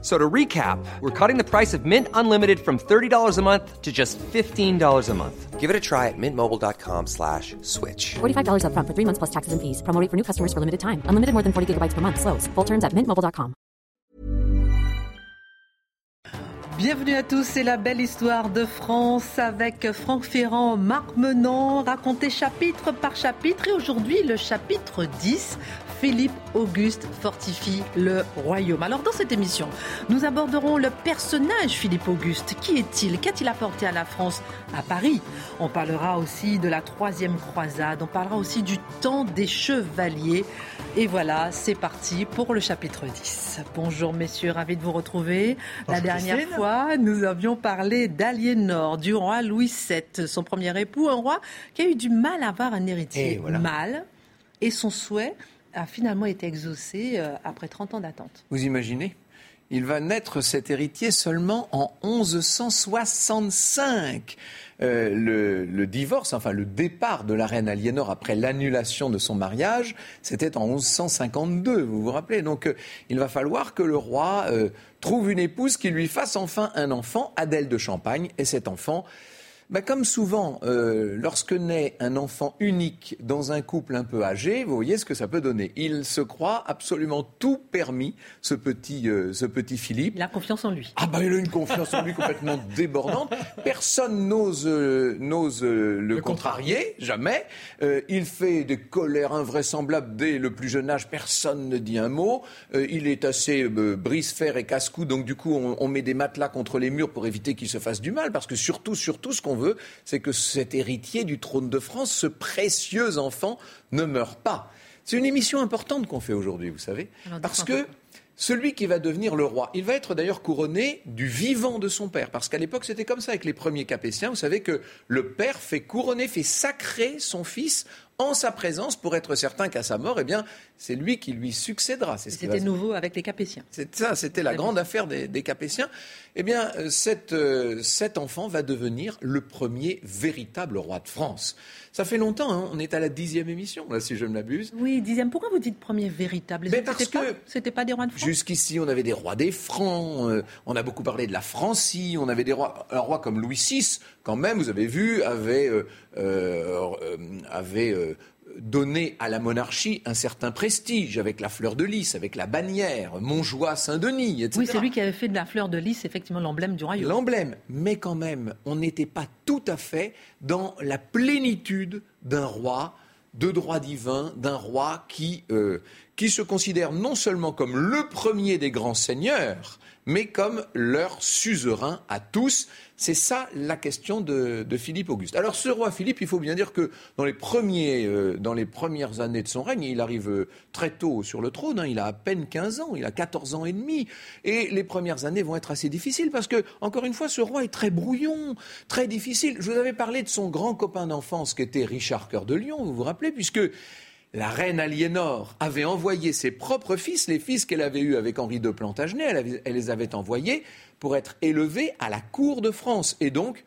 So to recap, we're cutting the price of Mint Unlimited from $30 a month to just $15 a month. Give it a try at mintmobile.com slash switch. $45 upfront for three months plus taxes and fees. Promo rate for new customers for limited time. Unlimited more than 40 gigabytes per month. Slows. Full terms at mintmobile.com. Bienvenue à tous, c'est la belle histoire de France avec Franck Ferrand, Marc Menant, raconté chapitre par chapitre. Et aujourd'hui, le chapitre 10, Philippe Auguste fortifie le royaume. Alors dans cette émission, nous aborderons le personnage Philippe Auguste. Qui est-il? Qu'a-t-il apporté à la France à Paris? On parlera aussi de la troisième croisade, on parlera aussi du temps des chevaliers. Et voilà, c'est parti pour le chapitre 10. Bonjour messieurs, ravi de vous retrouver. la dernière fois, nous avions parlé d'Aliénor, du roi Louis VII, son premier époux, un roi qui a eu du mal à avoir un héritier voilà. mâle. Et son souhait, a finalement été exaucé euh, après 30 ans d'attente. Vous imaginez Il va naître cet héritier seulement en 1165. Euh, le, le, divorce, enfin le départ de la reine Aliénor après l'annulation de son mariage, c'était en 1152, vous vous rappelez Donc euh, il va falloir que le roi euh, trouve une épouse qui lui fasse enfin un enfant, Adèle de Champagne, et cet enfant, bah, comme souvent, euh, lorsque naît un enfant unique dans un couple un peu âgé, vous voyez ce que ça peut donner. Il se croit absolument tout permis, ce petit, euh, ce petit Philippe. Il a confiance en lui. Ah bah il a une confiance en lui complètement débordante. Personne n'ose euh, n'ose le, le, contrarier, jamais. il fait des colères invraisemblables dès le plus jeune âge. Personne ne dit un mot. il est assez brise-fer et casse-cou, donc du coup on, on met des matelas contre les murs pour éviter qu'il se fasse du mal, parce que surtout, surtout, ce qu'on veut, c'est que cet héritier du trône de France, ce précieux enfant, ne meure pas. C'est une émission importante qu'on fait aujourd'hui, vous savez, parce que celui qui va devenir le roi, il va être d'ailleurs couronné du vivant de son père, parce qu'à l'époque c'était comme ça avec les premiers capétiens. Vous savez que le père fait couronner, fait sacrer son fils en sa présence pour être certain qu'à sa mort, eh bien, c'est lui qui lui succédera. C'était nouveau avec les Capétiens. C'est ça, c'était la grande affaire des, des Capétiens. Eh bien, euh, cette, euh, cet enfant va devenir le premier véritable roi de France. Ça fait longtemps, hein, on est à la dixième émission, là, si je me l'abuse. Oui, dixième. Pourquoi vous dites premier véritable? Mais Parce que c'était pas des rois de France? Jusqu'ici, on avait des rois des Francs. Euh, on a beaucoup parlé de la Francie. On avait des rois, un roi comme Louis VI, quand même, vous avez vu, avait, euh, avait donné à la monarchie un certain prestige avec la fleur de lys, avec la bannière, Montjoie, Saint-Denis, etc. Oui, c'est lui qui avait fait de la fleur de lys effectivement l'emblème du royaume. L'emblème, mais quand même, on n'était pas tout à fait dans la plénitude d'un roi de droit divin, d'un roi qui, euh, qui se considère non seulement comme le premier des grands seigneurs, mais comme leur suzerain à tous. C'est ça la question de, Philippe Auguste. Alors ce roi Philippe, il faut bien dire que dans les, premiers, euh, dans les premières années de son règne, il arrive euh, très tôt sur le trône, hein, il a à peine 15 ans, il a 14 ans et demi, et les premières années vont être assez difficiles parce que, encore une fois, ce roi est très brouillon, très difficile. Je vous avais parlé de son grand copain d'enfance qui était Richard Cœur de Lion, vous vous rappelez, puisque la reine Aliénor avait envoyé ses propres fils, les fils qu'elle avait eus avec Henri de Plantagenet, elle, avait, elle, les avait envoyés pour être élevés à la cour de France. Et donc,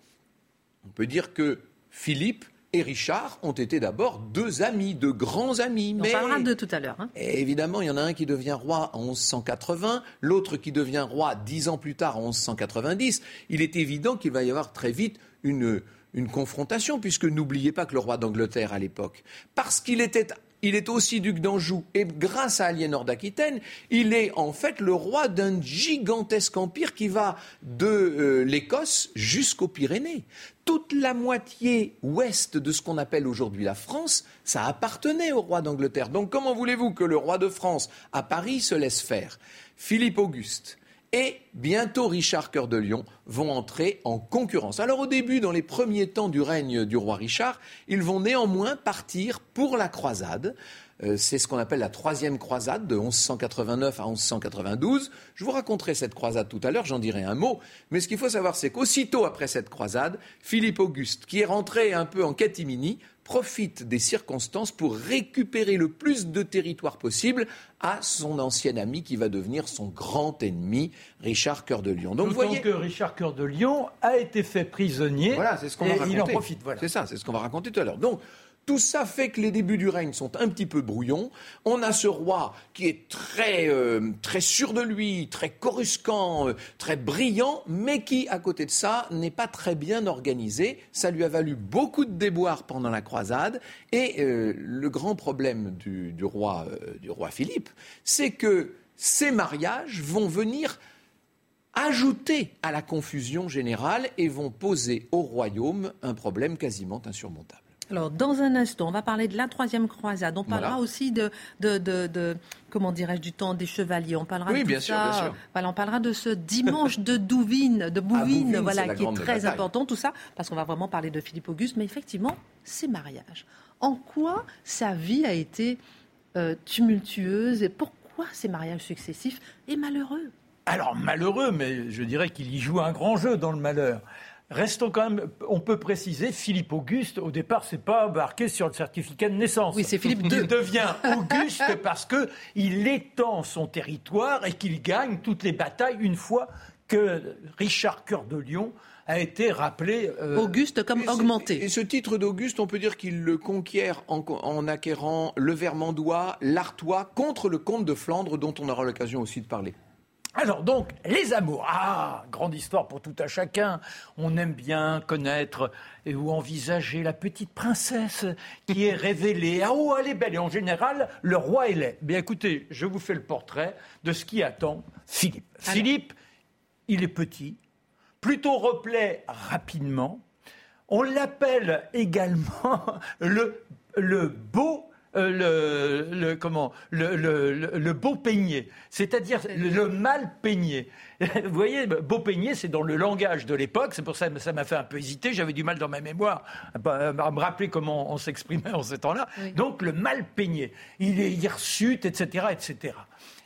on peut dire que Philippe et Richard ont été d'abord deux amis, deux grands amis. On mais parlera d'eux tout à l'heure. Hein. Évidemment, il y en a un qui devient roi en 1180, l'autre qui devient roi dix ans plus tard en 1190. Il est évident qu'il va y avoir très vite une, une confrontation, puisque n'oubliez pas que le roi d'Angleterre à l'époque, parce qu'il était il est aussi duc d'Anjou. Et grâce à Aliénor d'Aquitaine, il est en fait le roi d'un gigantesque empire qui va de euh, l'Écosse jusqu'aux Pyrénées. Toute la moitié ouest de ce qu'on appelle aujourd'hui la France, ça appartenait au roi d'Angleterre. Donc comment voulez-vous que le roi de France à Paris se laisse faire? Philippe Auguste et bientôt Richard Cœur de Lion vont entrer en concurrence. Alors au début, dans les premiers temps du règne du roi Richard, ils vont néanmoins partir pour la croisade. Euh, c'est ce qu'on appelle la troisième croisade de 1189 à 1192. Je vous raconterai cette croisade tout à l'heure, j'en dirai un mot. Mais ce qu'il faut savoir, c'est qu'aussitôt après cette croisade, Philippe Auguste, qui est rentré un peu en catimini, profite des circonstances pour récupérer le plus de territoire possible à son ancien ami qui va devenir son grand ennemi, Richard Cœur de Lion. Donc vous voyez que Richard Cœur de Lion a été fait prisonnier. Voilà, c'est ce qu'on va raconter. Il en profite. C'est ça, c'est ce qu'on va raconter tout à l'heure. Donc tout ça fait que les débuts du règne sont un petit peu brouillons. On a ce roi qui est très, euh, sûr de lui, très coruscant, euh, très brillant, mais qui, à côté de ça, n'est pas très bien organisé. Ça lui a valu beaucoup de déboires pendant la croisade. Et euh, le grand problème du, roi, du roi Philippe, c'est que ces mariages vont venir ajouter à la confusion générale et vont poser au royaume un problème quasiment insurmontable. Alors, dans un instant, on va parler de la troisième croisade. On parlera aussi de, de, comment dirais-je, du temps des chevaliers. On parlera de bien sûr, ça. Bien sûr. Voilà, on parlera de ce dimanche de Douvine, de ah, Bouvine, voilà, qui est très important, tout ça, parce qu'on va vraiment parler de Philippe Auguste. Mais effectivement, ces mariages. En quoi sa vie a été euh, tumultueuse et pourquoi ces mariages successifs et malheureux? Alors malheureux, mais je dirais qu'il y joue un grand jeu dans le malheur. Restons quand même, on peut préciser, Philippe Auguste, au départ, c'est pas embarqué sur le certificat de naissance. Oui, c'est Philippe II. Il devient Auguste parce qu'il étend son territoire et qu'il gagne toutes les batailles une fois que Richard Cœur de Lion a été rappelé. Euh, Auguste comme augmenté. Et ce titre d'Auguste, on peut dire qu'il le conquiert en, en, acquérant le Vermandois, l'Artois, contre le comte de Flandre, dont on aura l'occasion aussi de parler. Alors donc, les amours. Ah, grande histoire pour tout à chacun. On aime bien connaître ou envisager la petite princesse qui est révélée. Ah oh, elle est belle. Et en général, le roi est laid. Bien écoutez, je vous fais le portrait de ce qui attend Philippe. Philippe, il est petit, plutôt replaît rapidement. On l'appelle également le, le beau euh, le, comment, le, le, beau peigné, c'est-à-dire le mal peigné. Vous voyez, beau peigné, c'est dans le langage de l'époque, c'est pour ça que ça m'a fait un peu hésiter, j'avais du mal dans ma mémoire à, me rappeler comment on s'exprimait en ce temps-là. Donc le mal peigné, il est hirsute, etc., etc.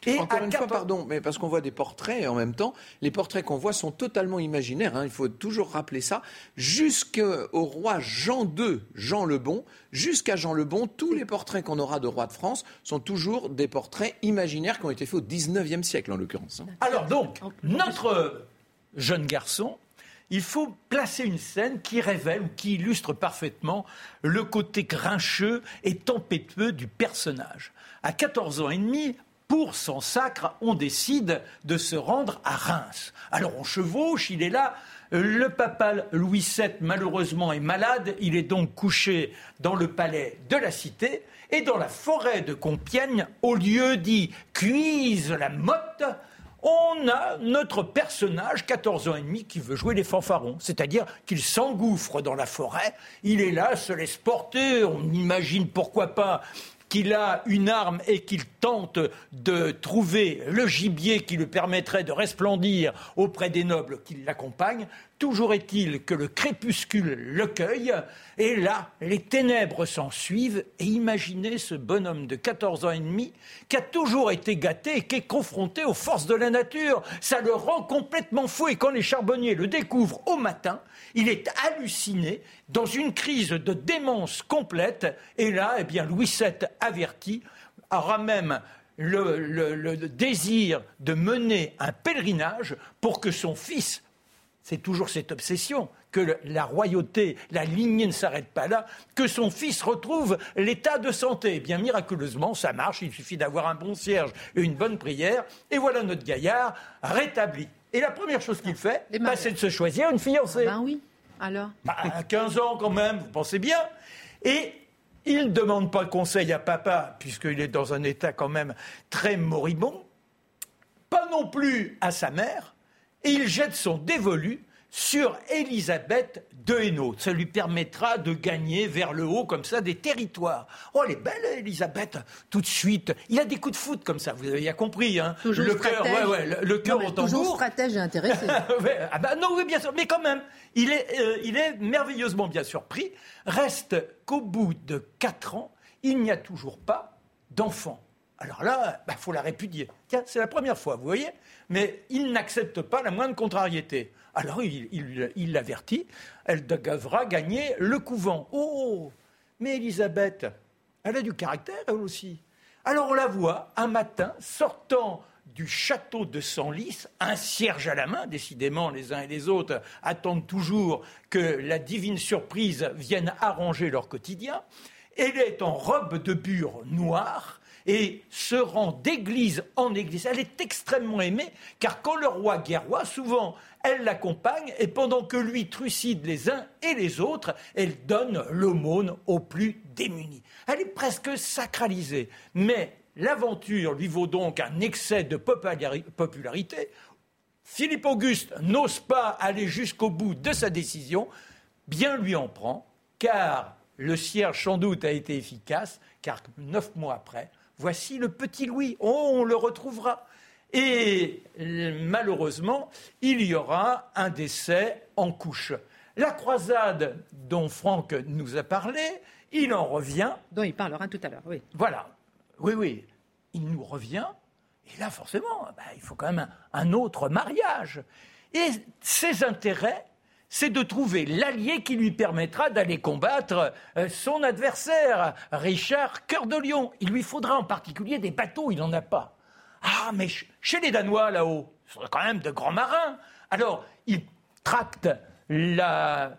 Et Encore une fois, pardon, mais parce qu'on voit des portraits en même temps, les portraits qu'on voit sont totalement imaginaires. Hein, il faut toujours rappeler ça. Jusqu'au roi Jean II, Jean le Bon, jusqu'à Jean le Bon, tous les portraits qu'on aura de rois de France sont toujours des portraits imaginaires qui ont été faits au XIXe siècle, en l'occurrence. Hein. Alors donc, notre jeune garçon, il faut placer une scène qui révèle ou qui illustre parfaitement le côté grincheux et tempétueux du personnage. À 14 ans et demi, pour son sacre, on décide de se rendre à Reims. Alors on chevauche, il est là. Le papal Louis VII, malheureusement, est malade. Il est donc couché dans le palais de la Cité. Et dans la forêt de Compiègne, au lieu dit Cuise la motte, on a notre personnage, 14 ans et demi, qui veut jouer les fanfarons. C'est-à-dire qu'il s'engouffre dans la forêt, il est là, se laisse porter, on imagine pourquoi pas qu'il a une arme et qu'il tente de trouver le gibier qui lui permettrait de resplendir auprès des nobles qui l'accompagnent, Toujours est-il que le crépuscule le cueille, et là, les ténèbres s'en suivent, et imaginez ce bonhomme de 14 ans et demi qui a toujours été gâté et qui est confronté aux forces de la nature. Ça le rend complètement fou, et quand les charbonniers le découvrent au matin, il est halluciné, dans une crise de démence complète, et là, eh bien, Louis VII averti aura même le, le, désir de mener un pèlerinage pour que son fils c'est toujours cette obsession que la royauté, la lignée ne s'arrête pas là, que son fils retrouve l'état de santé. Et eh bien miraculeusement, ça marche, il suffit d'avoir un bon cierge et une bonne prière, et voilà notre gaillard rétabli. Et la première chose qu'il fait, bah, c'est de se choisir une fiancée. Ben oui, alors? Bah, À 15 ans quand même, vous pensez bien. Et il ne demande pas conseil à papa, puisqu'il est dans un état quand même très moribond, pas non plus à sa mère, et il jette son dévolu sur Élisabeth de Hainaut. Ça lui permettra de gagner vers le haut, comme ça, des territoires. Oh, elle est belle, Élisabeth, tout de suite. Il a des coups de foot comme ça, vous avez bien compris. Hein. Toujours le cœur, ouais, ouais, le, cœur au tambour. Toujours stratège et intéressé. ah bah non, oui, bien sûr, mais quand même, il est, euh, il est merveilleusement bien surpris. Reste qu'au bout de quatre ans, il n'y a toujours pas d'enfant. Alors là, il bah, faut la répudier. Tiens, c'est la première fois, vous voyez Mais il n'accepte pas la moindre contrariété. Alors il l'avertit, elle devra gagner le couvent. Oh Mais Elisabeth, elle a du caractère, elle aussi. Alors on la voit un matin sortant du château de Senlis, un cierge à la main, décidément les uns et les autres attendent toujours que la divine surprise vienne arranger leur quotidien. Elle est en robe de bure noire et se rend d'église en église. Elle est extrêmement aimée, car quand le roi guerroie, souvent elle l'accompagne, et pendant que lui trucide les uns et les autres, elle donne l'aumône aux plus démunis. Elle est presque sacralisée, mais l'aventure lui vaut donc un excès de popularité. Philippe Auguste n'ose pas aller jusqu'au bout de sa décision, bien lui en prend, car le cierge sans doute a été efficace, car neuf mois après, Voici le petit Louis. Oh, on le retrouvera. Et malheureusement, il y aura un décès en couche. La croisade dont Franck nous a parlé, il en revient. Dont il parlera tout à l'heure, oui. Voilà. Oui, oui. Il nous revient. Et là, forcément, bah, il faut quand même un autre mariage. Et ses intérêts c'est de trouver l'allié qui lui permettra d'aller combattre euh, son adversaire, Richard Cœur de Lion. Il lui faudra en particulier des bateaux, il n'en a pas. Ah, mais chez les Danois, là-haut, ce sont quand même de grands marins. Alors, il tracte la,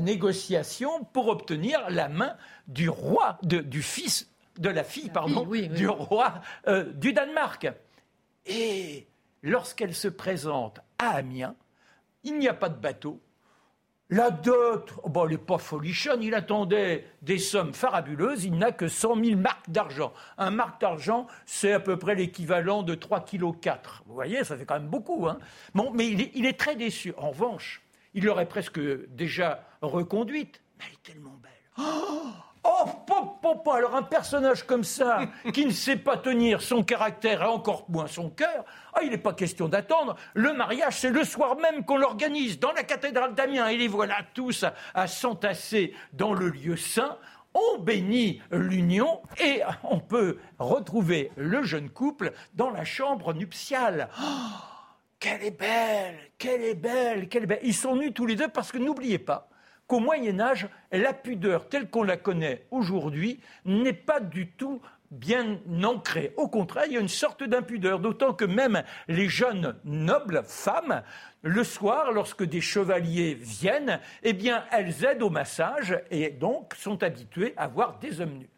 négociation pour obtenir la main du roi, du fils, de la fille, pardon, du roi euh, du Danemark. Et lorsqu'elle se présente à Amiens, il n'y a pas de bateau. La dot, bon, elle n'est pas folichonne, il attendait des sommes farabuleuses, il n'a que 100 000 marques d'argent. Un marque d'argent, c'est à peu près l'équivalent de 3,4 kg. Vous voyez, ça fait quand même beaucoup. Hein bon, mais il est, il est, très déçu. En revanche, il l'aurait presque déjà reconduite. Mais elle est tellement belle. Oh Oh, alors un personnage comme ça, qui ne sait pas tenir son caractère et encore moins son cœur, ah, il n'est pas question d'attendre. Le mariage, c'est le soir même qu'on l'organise dans la cathédrale d'Amiens. Et les voilà tous à, s'entasser dans le lieu saint. On bénit l'union et on peut retrouver le jeune couple dans la chambre nuptiale. Oh, qu'elle est belle, qu'elle est belle, qu'elle est belle. Ils sont nus tous les deux parce que n'oubliez pas, qu'au Moyen Âge, la pudeur telle qu'on la connaît aujourd'hui n'est pas du tout bien ancrée. Au contraire, il y a une sorte d'impudeur, d'autant que même les jeunes nobles femmes, le soir, lorsque des chevaliers viennent, eh bien, elles aident au massage et donc sont habituées à voir des hommes nus.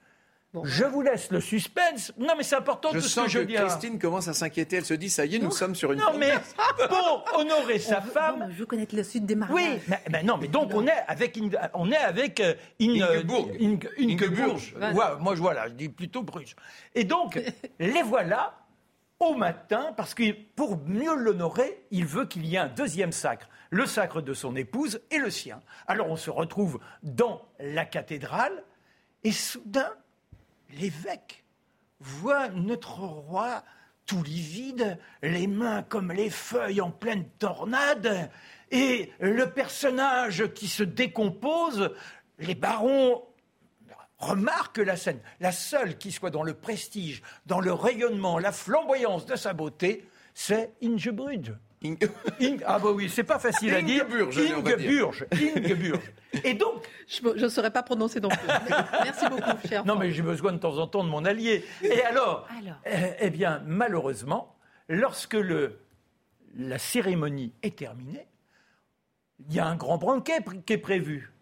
Je vous laisse le suspense. Non, mais c'est important je tout sens ce que, je dis. Christine commence à s'inquiéter. Elle se dit, ça y est, nous sommes sur une. Non, mais pour honorer sa femme. je veux connaître le sud des mariages. Oui, mais, non, mais donc on est avec, on est avec euh, Ingeborg. Ingeborg. moi, je vois là, je dis plutôt Bruges. Et donc, les voilà au matin, parce que pour mieux l'honorer, il veut qu'il y ait un deuxième sacre, le sacre de son épouse et le sien. Alors on se retrouve dans la cathédrale, et soudain, l'évêque voit notre roi tout livide, les mains comme les feuilles en pleine tornade, et le personnage qui se décompose, les barons remarquent la scène. La seule qui soit dans le prestige, dans le rayonnement, la flamboyance de sa beauté, c'est Ah bah oui, c'est pas facile à dire. Ingeburge. Ingeburge. Et donc... Je ne saurais pas prononcer non plus. Merci beaucoup, cher. Non, mais j'ai besoin de temps en temps de mon allié. Et alors, eh, eh, bien, malheureusement, lorsque le, la cérémonie est terminée, il y a un grand banquet qui est prévu.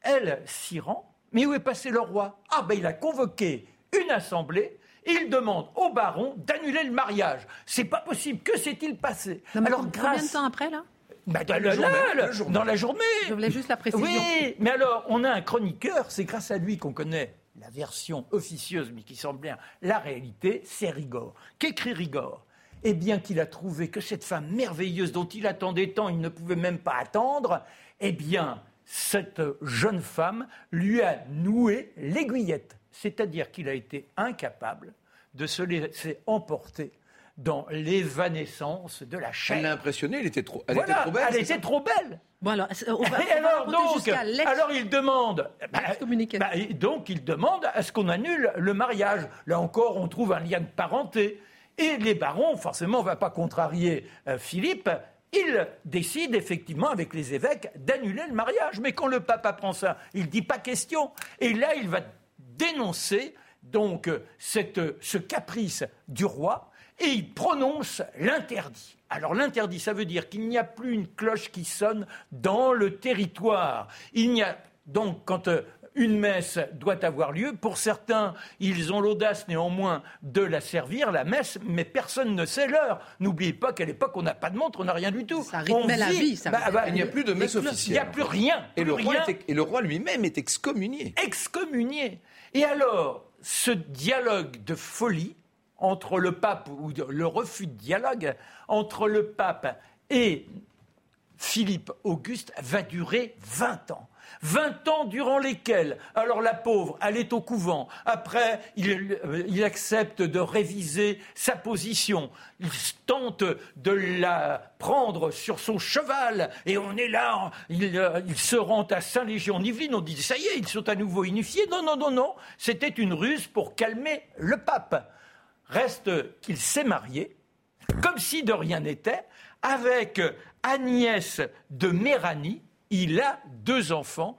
Elle s'y rend, mais où est passé le roi? Ah ben il a convoqué une assemblée il demande au baron d'annuler le mariage. C'est pas possible. Que s'est-il passé Alors, combien de temps après, là bah, dans, la journée. Je voulais juste la précision. Oui, mais alors, on a un chroniqueur, c'est grâce à lui qu'on connaît la version officieuse, mais qui semble bien la réalité, c'est Rigord. Qu'écrit Rigord Eh bien, qu'il a trouvé que cette femme merveilleuse dont il attendait tant, il ne pouvait même pas attendre, eh bien, cette jeune femme lui a noué l'aiguillette. C'est-à-dire qu'il a été incapable de se laisser emporter dans l'évanescence de la chair. Elle l'a impressionné, elle était trop, elle Voilà, était trop belle. elle c'est était trop belle. Bon, alors, on va, Et on va alors remonter donc, alors il demande, bah, bah, donc il demande à ce qu'on annule le mariage. Là encore, on trouve un lien de parenté. Et les barons, forcément, on ne va pas contrarier euh, Philippe. Ils décident effectivement avec les évêques d'annuler le mariage. Mais quand le pape apprend ça, il dit pas question. Et là, il va dénoncer donc cette, ce caprice du roi et il prononce l'interdit. Alors l'interdit, ça veut dire qu'il n'y a plus une cloche qui sonne dans le territoire. Il n'y a donc quand euh, une messe doit avoir lieu, pour certains, ils ont l'audace néanmoins de la servir, la messe, mais personne ne sait l'heure. N'oubliez pas qu'à l'époque, on n'a pas de montre, on n'a rien du tout. Ça rythmait On la vie, ça bah, bah, Il n'y a plus de messe il n'y officielle. a plus rien. Et le, roi rien était- et le roi lui-même est excommunié. excommunié. Et alors, ce dialogue de folie entre le pape, ou le refus de dialogue entre le pape et Philippe Auguste va durer 20 ans. 20 ans durant lesquels, alors la pauvre, elle est au couvent. Après, il, euh, accepte de réviser sa position. Il tente de la prendre sur son cheval. Et on est là, il, euh, il se rend à Saint-Légion-en-Yvelines. On dit, ça y est, ils sont à nouveau unifiés. Non, non, non, non. C'était une ruse pour calmer le pape. Reste qu'il s'est marié comme si de rien n'était, avec Agnès de Méranie. Il a deux enfants.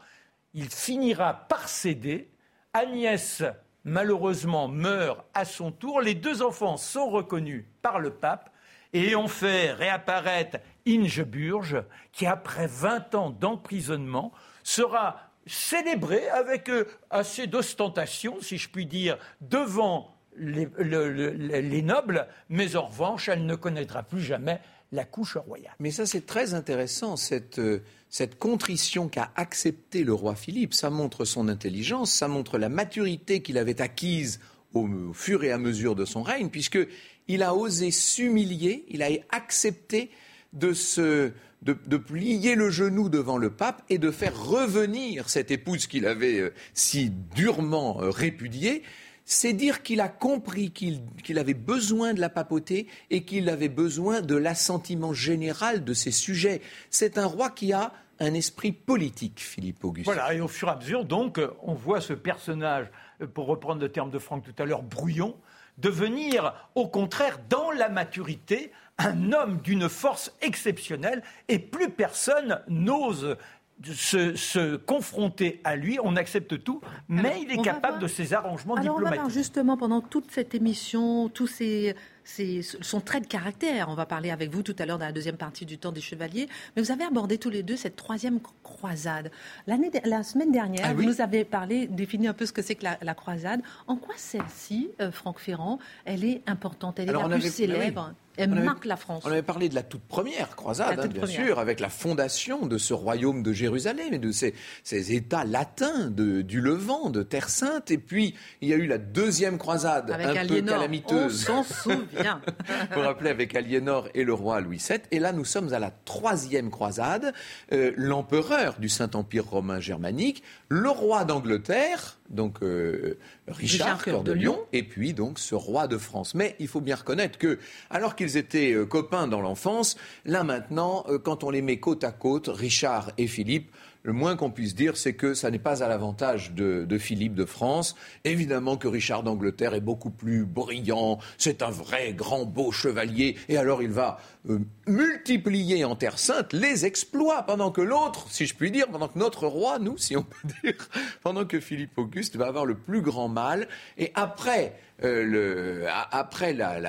Il finira par céder. Agnès, malheureusement, meurt à son tour. Les deux enfants sont reconnus par le pape et ont fait réapparaître Ingeburge, qui, après 20 ans d'emprisonnement, sera célébrée avec euh, assez d'ostentation, si je puis dire, devant les, le- le- les nobles, mais en revanche, elle ne connaîtra plus jamais la couche royale. Mais ça, c'est très intéressant, cette, euh, cette contrition qu'a accepté le roi Philippe. Ça montre son intelligence, ça montre la maturité qu'il avait acquise au, fur et à mesure de son règne, puisqu'il a osé s'humilier, il a accepté de, se, de plier le genou devant le pape et de faire revenir cette épouse qu'il avait euh, si durement euh, répudiée. C'est dire qu'il a compris qu'il avait besoin de la papauté et qu'il avait besoin de l'assentiment général de ses sujets. C'est un roi qui a un esprit politique, Philippe Auguste. Voilà, et au fur et à mesure, donc, on voit ce personnage, pour reprendre le terme de Franck tout à l'heure, brouillon, devenir, au contraire, dans la maturité, un homme d'une force exceptionnelle, et plus personne n'ose se, se confronter à lui. On accepte tout, mais Alors, il est on capable de ses arrangements Alors on va voir diplomatiques. justement pendant toute cette émission, tous ces, ces- son trait de caractère. On va parler avec vous tout à l'heure dans la deuxième partie du temps des chevaliers. Mais vous avez abordé tous les deux cette troisième croisade. L'année, la semaine dernière, Ah vous oui nous avez parlé, défini un peu ce que c'est que la, la croisade. En quoi celle-ci, euh, Franck Ferrand, elle est importante, elle est Alors, la on plus avait- célèbre, elle On avait- marque la France. On avait parlé de la toute première croisade, hein, bien première. sûr, avec la fondation de ce royaume de Jérusalem et de ces, ces États latins de- du Levant, de Terre Sainte. Et puis, il y a eu la deuxième croisade, Avec un peu Aliénor, on calamiteuse. s'en souvient. vous rappelez, avec Aliénor et le roi Louis VII. Et là, nous sommes à la troisième croisade. Euh, L'empereur du Saint-Empire romain germanique, le roi d'Angleterre, donc euh, Richard, Richard Cœur de Lion. et puis donc ce roi de France. Mais il faut bien reconnaître que, alors qu'ils étaient euh, copains dans l'enfance, là maintenant, euh, quand on les met côte à côte, Richard et Philippe, le moins qu'on puisse dire, c'est que ça n'est pas à l'avantage de, Philippe de France. Évidemment que Richard d'Angleterre est beaucoup plus brillant, c'est un vrai grand beau chevalier, et alors il va euh, multiplier en Terre Sainte les exploits, pendant que l'autre, si je puis dire, pendant que notre roi, nous, si on peut dire, pendant que Philippe Auguste va avoir le plus grand mal, et après... euh, le, après la-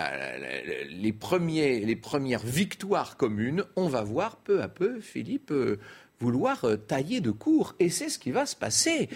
les, premiers, les premières victoires communes, on va voir peu à peu Philippe euh, vouloir euh, tailler de court. Et c'est ce qui va se passer.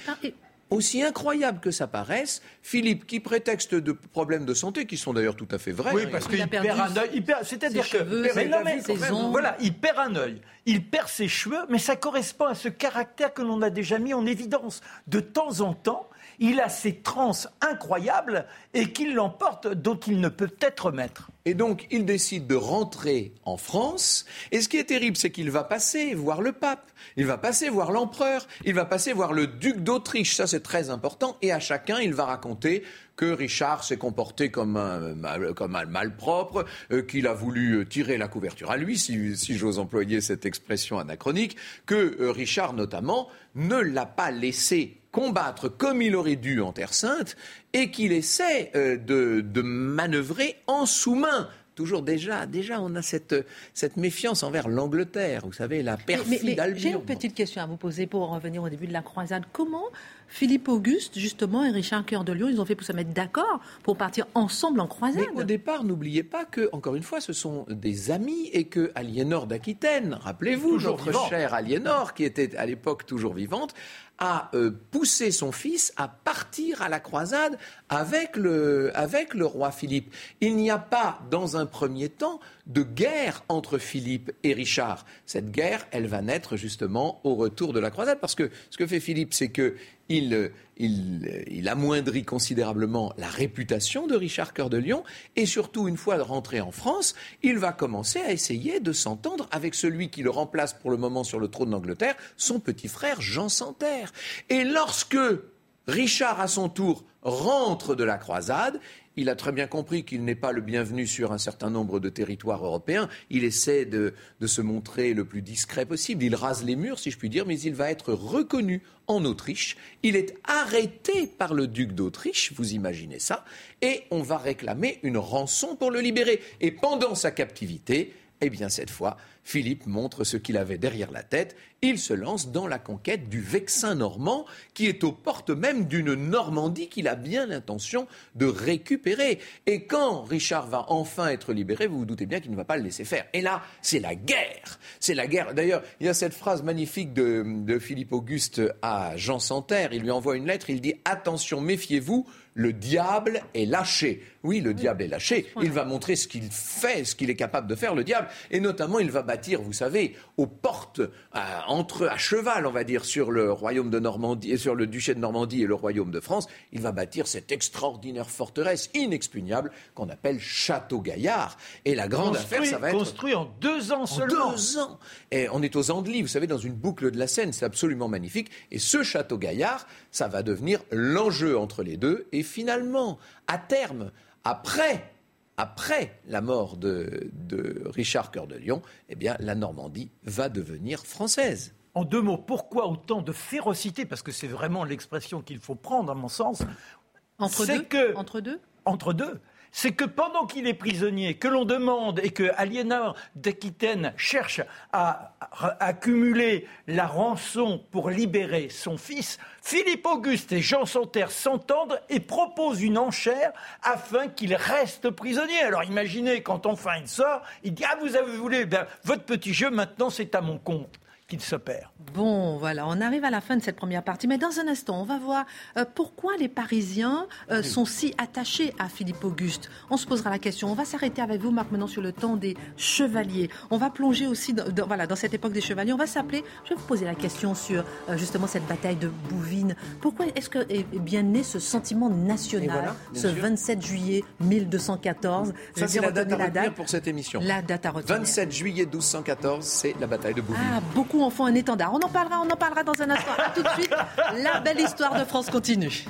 Aussi incroyable que ça paraisse, Philippe, qui prétexte de problèmes de santé, qui sont d'ailleurs tout à fait vrais, Oui, parce Il a qu'il perdu perd un œil. il perd- C'est-à-dire ses que. cheveux, mais ses- non, mais ses quand même, ongles. Voilà, il perd un œil. Il perd ses cheveux, mais ça correspond à ce caractère que l'on a déjà mis en évidence. De temps en temps, il a ces transes incroyables et qu'il l'emporte, dont il ne peut être maître. Et donc, il décide de rentrer en France. Et ce qui est terrible, c'est qu'il va passer voir le pape, il va passer voir l'empereur, il va passer voir le duc d'Autriche. Ça, c'est très important. Et à chacun, il va raconter que Richard s'est comporté comme un, mal, comme un malpropre, euh, qu'il a voulu euh, tirer la couverture à lui, si, si j'ose employer cette expression anachronique, que euh, Richard notamment ne l'a pas laissé combattre comme il aurait dû en Terre Sainte et qu'il essaie de, de manœuvrer en sous-main toujours déjà, déjà on a cette, cette méfiance envers l'Angleterre, vous savez, la perfide Albion. J'ai une petite question à vous poser pour revenir au début de la croisade. Comment Philippe Auguste, justement, et Richard Cœur de Lion, ils ont fait pour se mettre d'accord pour partir ensemble en croisade. Mais au départ, n'oubliez pas que, encore une fois, ce sont des amis et que Aliénor d'Aquitaine, rappelez-vous, notre chère Aliénor, qui était à l'époque toujours vivante, a euh, poussé son fils à partir à la croisade avec le, avec le roi Philippe. Il n'y a pas, dans un premier temps, de guerre entre Philippe et Richard. Cette guerre, elle va naître justement au retour de la croisade, parce que ce que fait Philippe, c'est que il, il, amoindrit considérablement la réputation de Richard Cœur de Lion, et surtout, une fois rentré en France, il va commencer à essayer de s'entendre avec celui qui le remplace pour le moment sur le trône d'Angleterre, son petit frère Jean Santerre. Et lorsque Richard, à son tour, rentre de la croisade, il a très bien compris qu'il n'est pas le bienvenu sur un certain nombre de territoires européens. Il essaie de, se montrer le plus discret possible. Il rase les murs, si je puis dire, mais il va être reconnu en Autriche. Il est arrêté par le duc d'Autriche, vous imaginez ça, et on va réclamer une rançon pour le libérer. Et pendant sa captivité, eh bien cette fois, Philippe montre ce qu'il avait derrière la tête. Il se lance dans la conquête du Vexin normand, qui est aux portes même d'une Normandie qu'il a bien l'intention de récupérer. Et quand Richard va enfin être libéré, vous vous doutez bien qu'il ne va pas le laisser faire. Et là, c'est la guerre. C'est la guerre. D'ailleurs, il y a cette phrase magnifique de, de Philippe Auguste à Jean Santerre. Il lui envoie une lettre. Il dit Attention, méfiez-vous le diable est lâché. Oui, le diable est lâché. Il va montrer ce qu'il fait, ce qu'il est capable de faire, le diable. Et notamment, il va bâtir, vous savez, aux portes, à, entre, à cheval, on va dire, sur le royaume de Normandie, et sur le duché de Normandie et le royaume de France. Il va bâtir cette extraordinaire forteresse inexpugnable qu'on appelle Château Gaillard. Et la grande affaire, ça va être. Construit en deux ans seulement. deux ans. Et on est aux Andelys, vous savez, dans une boucle de la Seine. C'est absolument magnifique. Et ce Château Gaillard, ça va devenir l'enjeu entre les deux. Et finalement, à terme, après après la mort de, Richard Cœur de Lion, eh bien, la Normandie va devenir française. En deux mots, pourquoi autant de férocité Parce que c'est vraiment l'expression qu'il faut prendre, à mon sens. Entre deux que, Entre deux? Entre deux c'est que pendant qu'il est prisonnier, que l'on demande et que Aliénor d'Aquitaine cherche à, accumuler la rançon pour libérer son fils, Philippe Auguste et Jean Santerre s'entendent et proposent une enchère afin qu'il reste prisonnier. Alors imaginez, quand enfin il sort, il dit Ah, vous avez voulu, ben, votre petit jeu, maintenant c'est à mon compte qu'il s'opère. Bon, voilà, on arrive à la fin de cette première partie, mais dans un instant, on va voir euh, pourquoi les Parisiens euh, sont si attachés à Philippe Auguste. On se posera la question. On va s'arrêter avec vous, Marc, maintenant sur le temps des chevaliers. On va plonger aussi dans, voilà, dans cette époque des chevaliers. On va s'appeler, je vais vous poser la question sur euh, justement cette bataille de Bouvines. Pourquoi est-ce que est bien né ce sentiment national ce 27 juillet 1214 Ça, c'est la date à retenir pour cette émission. La date à retenir. 27 juillet 1214, c'est la bataille de Bouvines. Ah, beaucoup en font un étendard. On en parlera, on en parlera dans un instant. A tout de suite. La belle histoire de France continue.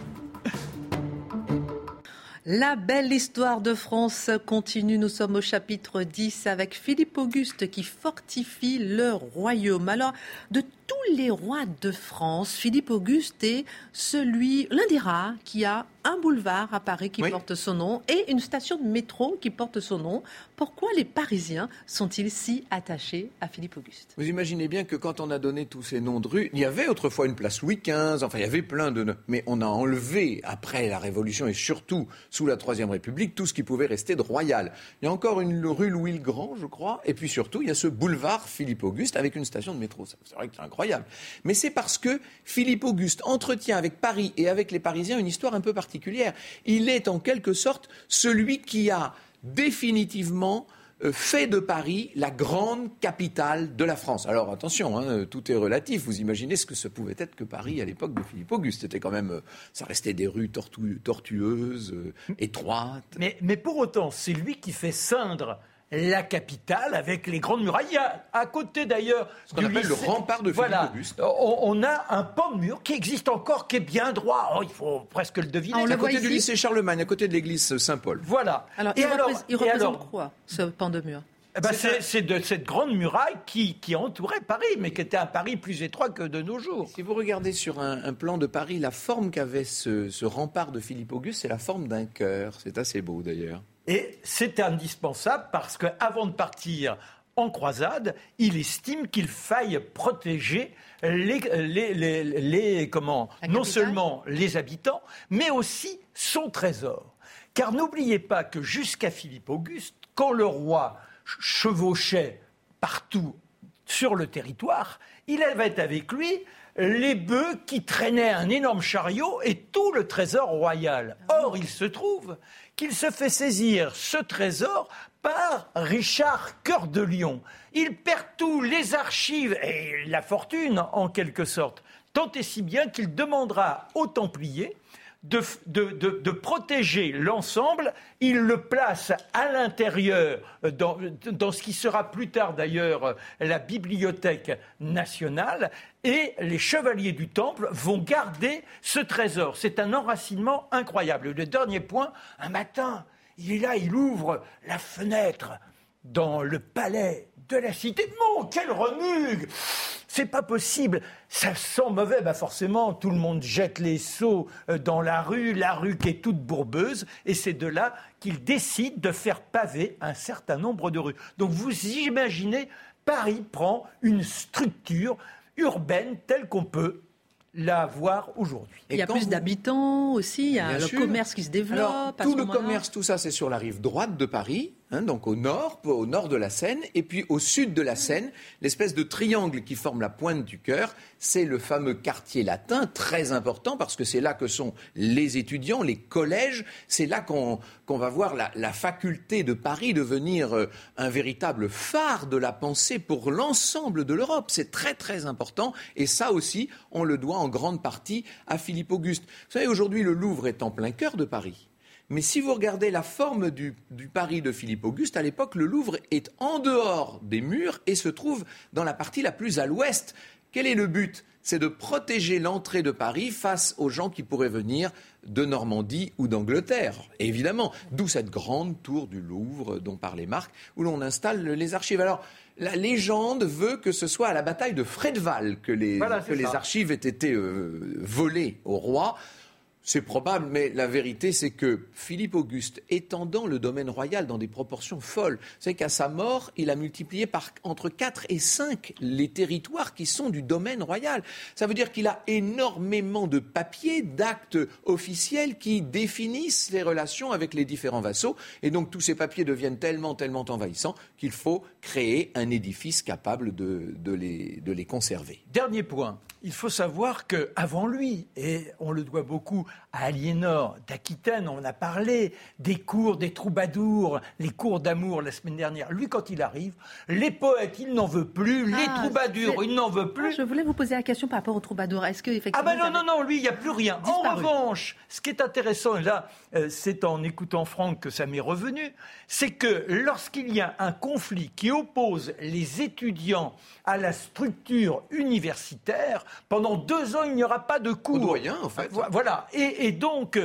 La belle histoire de France continue. Nous sommes au chapitre 10 avec Philippe Auguste qui fortifie le royaume. Alors, de tous les rois de France, Philippe Auguste est celui, l'un des rares qui a un boulevard à Paris qui porte son nom et une station de métro qui porte son nom. Pourquoi les Parisiens sont-ils si attachés à Philippe Auguste? Vous imaginez bien que quand on a donné tous ces noms de rues, il y avait autrefois une place Louis XV, enfin il y avait plein de... Mais on a enlevé, après la Révolution et surtout sous la Troisième République, tout ce qui pouvait rester de royal. Il y a encore une rue Louis le Grand, je crois, et puis surtout il y a ce boulevard Philippe Auguste avec une station de métro. C'est vrai que c'est incroyable. Mais c'est parce que Philippe Auguste entretient avec Paris et avec les Parisiens une histoire un peu particulière. Il est en quelque sorte celui qui a définitivement euh, fait de Paris la grande capitale de la France. Alors attention, hein, tout est relatif. Vous imaginez ce que ce pouvait être que Paris à l'époque de Philippe Auguste. C'était quand même, euh, ça restait des rues tortueuses, euh, étroites. Mais, mais pour autant, c'est lui qui fait ceindre la capitale avec les grandes murailles. Il y a, à côté d'ailleurs ce qu'on appelle le rempart de Philippe voilà, Auguste. On, a un pan de mur qui existe encore, qui est bien droit. Oh, il faut presque le deviner. Ah, à côté du lycée Charlemagne, à côté de l'église Saint-Paul. Voilà. Alors, et il, alors, il représente quoi, ce pan de mur ben c'est de cette grande muraille qui, qui, entourait Paris, mais qui était un Paris plus étroit que de nos jours. Si vous regardez sur un, plan de Paris, la forme qu'avait ce, ce, rempart de Philippe Auguste, c'est la forme d'un cœur. C'est assez beau d'ailleurs. Et c'est indispensable parce qu'avant de partir en croisade, il estime qu'il faille protéger les, les, les, comment, non seulement les habitants, mais aussi son trésor. Car n'oubliez pas que jusqu'à Philippe Auguste, quand le roi chevauchait partout sur le territoire, il avait avec lui les bœufs qui traînaient un énorme chariot et tout le trésor royal. Or, il se trouve qu'il se fait saisir ce trésor par Richard Cœur de Lion. Il perd tous les archives et la fortune, en quelque sorte, tant et si bien qu'il demandera aux Templiers de, protéger l'ensemble. Il le place à l'intérieur, dans, dans, ce qui sera plus tard d'ailleurs la Bibliothèque nationale, et les chevaliers du Temple vont garder ce trésor. C'est un enracinement incroyable. Le dernier point, un matin, il est là, il ouvre la fenêtre dans le palais de la cité. Mon, quel remugue C'est pas possible. Ça sent mauvais. Bah forcément, tout le monde jette les seaux euh, dans la rue, la rue qui est toute bourbeuse. Et c'est de là qu'il décide de faire paver un certain nombre de rues. Donc vous imaginez, Paris prend une structure urbaine telle qu'on peut la voir aujourd'hui. Il y a plus d'habitants aussi, il y a le commerce qui se développe. tout le commerce, tout ça, c'est sur la rive droite de Paris. Hein, donc au nord, au nord de la Seine, et puis au sud de la Seine, l'espèce de triangle qui forme la pointe du cœur, c'est le fameux quartier latin, très important parce que c'est là que sont les étudiants, les collèges, c'est là qu'on va voir la, la, faculté de Paris devenir euh, un véritable phare de la pensée pour l'ensemble de l'Europe. C'est très très important, et ça aussi, on le doit en grande partie à Philippe Auguste. Vous savez, aujourd'hui, le Louvre est en plein cœur de Paris. Mais si vous regardez la forme du, Paris de Philippe Auguste, à l'époque, le Louvre est en dehors des murs et se trouve dans la partie la plus à l'ouest. Quel est le but? C'est de protéger l'entrée de Paris face aux gens qui pourraient venir de Normandie ou d'Angleterre, évidemment. D'où cette grande tour du Louvre dont parlait Marc, où l'on installe les archives. Alors, la légende veut que ce soit à la bataille de Fredval que les, archives aient été euh, volées au roi. C'est probable, mais la vérité, c'est que Philippe Auguste, étendant le domaine royal dans des proportions folles, c'est qu'à sa mort, il a multiplié par entre 4 et 5 les territoires qui sont du domaine royal. Ça veut dire qu'il a énormément de papiers, d'actes officiels qui définissent les relations avec les différents vassaux. Et donc, tous ces papiers deviennent tellement, tellement envahissants qu'il faut créer un édifice capable de, les, de les conserver. Dernier point. Il faut savoir qu'avant lui, et on le doit beaucoup à Aliénor d'Aquitaine, on a parlé des cours des troubadours, les cours d'amour la semaine dernière. Lui, quand il arrive, les poètes, il n'en veut plus, les ah, troubadours, il n'en veut plus. Ah, je voulais vous poser la question par rapport aux troubadours. Est-ce que effectivement Ah ben non, non, non, lui, il n'y a plus rien. En revanche, ce qui est intéressant, et là, euh, c'est en écoutant Franck que ça m'est revenu, c'est que lorsqu'il y a un conflit qui oppose les étudiants à la structure universitaire, pendant deux ans, il n'y aura pas de cours. en fait. Voilà. Et, et donc,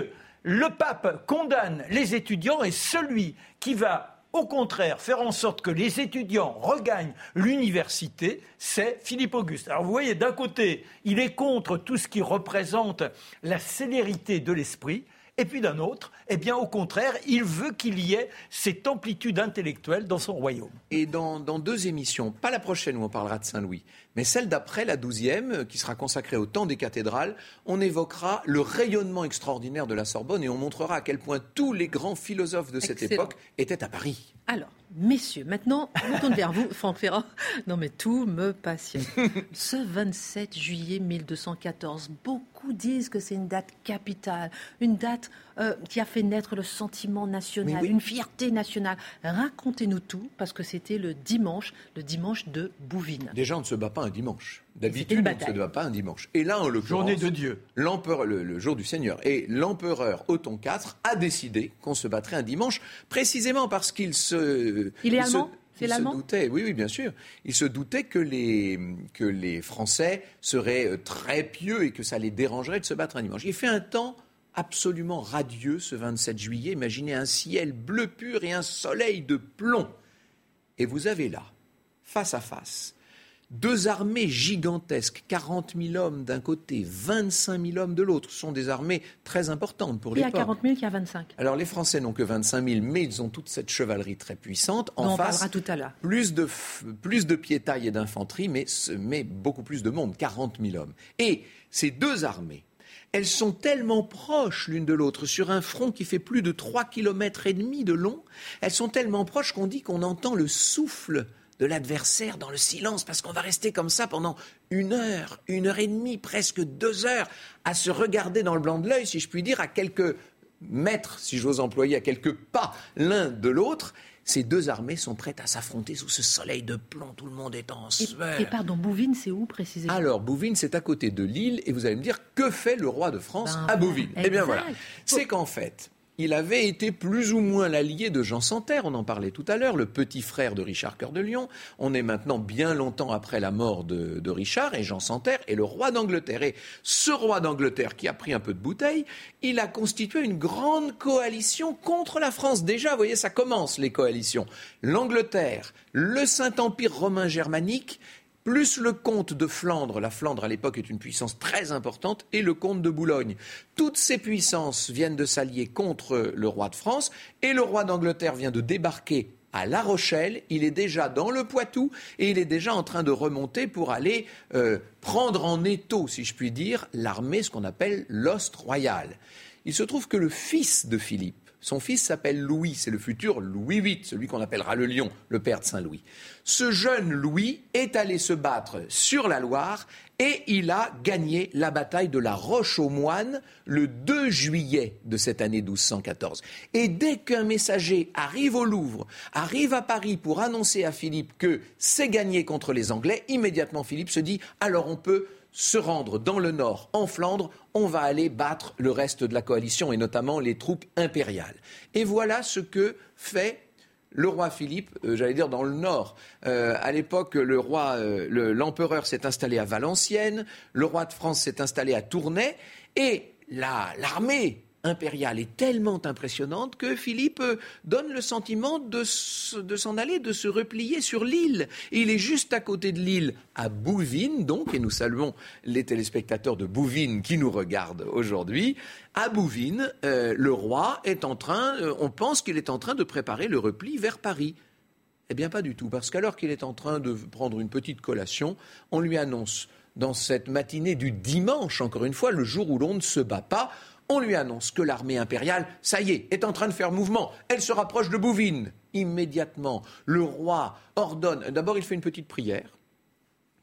le pape condamne les étudiants et celui qui va au contraire, faire en sorte que les étudiants regagnent l'université, c'est Philippe Auguste. Alors vous voyez, d'un côté, il est contre tout ce qui représente la célérité de l'esprit, et puis d'un autre, eh bien, au contraire, il veut qu'il y ait cette amplitude intellectuelle dans son royaume. Et dans, deux émissions, pas la prochaine où on parlera de Saint-Louis, mais celle d'après, la douzième, euh, qui sera consacrée au temps des cathédrales, on évoquera le rayonnement extraordinaire de la Sorbonne et on montrera à quel point tous les grands philosophes de cette époque étaient à Paris. Alors, messieurs, maintenant, on tourne vers vous, Franck Ferrand. Non, mais tout me passionne. Ce 27 juillet 1214, beaucoup disent que c'est une date capitale, une date euh, qui a fait naître le sentiment national, une fierté nationale. Racontez-nous tout, parce que c'était le dimanche, le dimanche de Bouvines. Déjà, on ne se bat pas un dimanche. D'habitude, on ne se bat pas un dimanche. Et là, en l'occurrence, journée de Dieu, l'empereur, le, jour du Seigneur, et l'empereur Othon IV a décidé qu'on se battrait un dimanche, précisément parce qu'il se, il est allemand? Il se doutait, oui, oui, bien sûr. Il se doutait que les, que les Français seraient euh, très pieux et que ça les dérangerait de se battre un dimanche. Il fait un temps absolument radieux ce 27 juillet. Imaginez un ciel bleu pur et un soleil de plomb. Et vous avez là, face à face, deux armées gigantesques, 40 000 hommes d'un côté, 25 000 hommes de l'autre. Sont des armées très importantes pour l'époque. Il y a 40 000, il y a 25. Alors les Français n'ont que 25 000, mais ils ont toute cette chevalerie très puissante. En on face, tout à l'heure. Plus de, plus de piétailles et d'infanterie, mais, mais beaucoup plus de monde, 40 000 hommes. Et ces deux armées, elles sont tellement proches l'une de l'autre sur un front qui fait plus de 3 km et demi de long. Elles sont tellement proches qu'on dit qu'on entend le souffle de l'adversaire dans le silence, parce qu'on va rester comme ça pendant une heure, une heure et demie, presque deux heures, à se regarder dans le blanc de l'œil, si je puis dire, à quelques mètres, si j'ose employer, à quelques pas l'un de l'autre. Ces deux armées sont prêtes à s'affronter sous ce soleil de plomb. Tout le monde est en sueur. Et, pardon, Bouvines, c'est où précisément? Alors, Bouvines, c'est à côté de Lille. Et vous allez me dire, que fait le roi de France ben, à Bouvines? Eh bien voilà. C'est qu'en fait, il avait été plus ou moins l'allié de Jean Santerre, on en parlait tout à l'heure, le petit frère de Richard Cœur de Lion. On est maintenant bien longtemps après la mort de, Richard et Jean Santerre est le roi d'Angleterre. Et ce roi d'Angleterre qui a pris un peu de bouteille, il a constitué une grande coalition contre la France. Déjà, vous voyez, ça commence les coalitions. L'Angleterre, le Saint-Empire romain germanique plus le comte de Flandre, la Flandre à l'époque est une puissance très importante, et le comte de Boulogne. Toutes ces puissances viennent de s'allier contre le roi de France, et le roi d'Angleterre vient de débarquer à La Rochelle, il est déjà dans le Poitou et il est déjà en train de remonter pour aller euh, prendre en étau, si je puis dire, l'armée, ce qu'on appelle l'ost royal. Il se trouve que le fils de Philippe, son fils s'appelle Louis, c'est le futur Louis VIII, celui qu'on appellera le lion, le père de Saint-Louis. Ce jeune Louis est allé se battre sur la Loire et il a gagné la bataille de la Roche aux Moines le 2 juillet de cette année 1214. Et dès qu'un messager arrive au Louvre, arrive à Paris pour annoncer à Philippe que c'est gagné contre les Anglais, immédiatement Philippe se dit alors on peut se rendre dans le nord, en Flandre, on va aller battre le reste de la coalition et notamment les troupes impériales. Et voilà ce que fait le roi Philippe, euh, j'allais dire dans le nord. Euh, à l'époque, le roi, euh, l'empereur s'est installé à Valenciennes, le roi de France s'est installé à Tournai, et l'armée impériale est tellement impressionnante que Philippe euh, donne le sentiment de, s'en aller, de se replier sur l'île. il est juste à côté de l'île, à Bouvines, donc, et nous saluons les téléspectateurs de Bouvines qui nous regardent aujourd'hui. À Bouvines, euh, le roi est en train, euh, on pense qu'il est en train de préparer le repli vers Paris. Eh bien, pas du tout, parce qu'alors qu'il est en train de prendre une petite collation, on lui annonce dans cette matinée du dimanche, encore une fois, le jour où l'on ne se bat pas, on lui annonce que l'armée impériale, ça y est, est en train de faire mouvement. Elle se rapproche de Bouvines. Immédiatement, le roi ordonne. D'abord, il fait une petite prière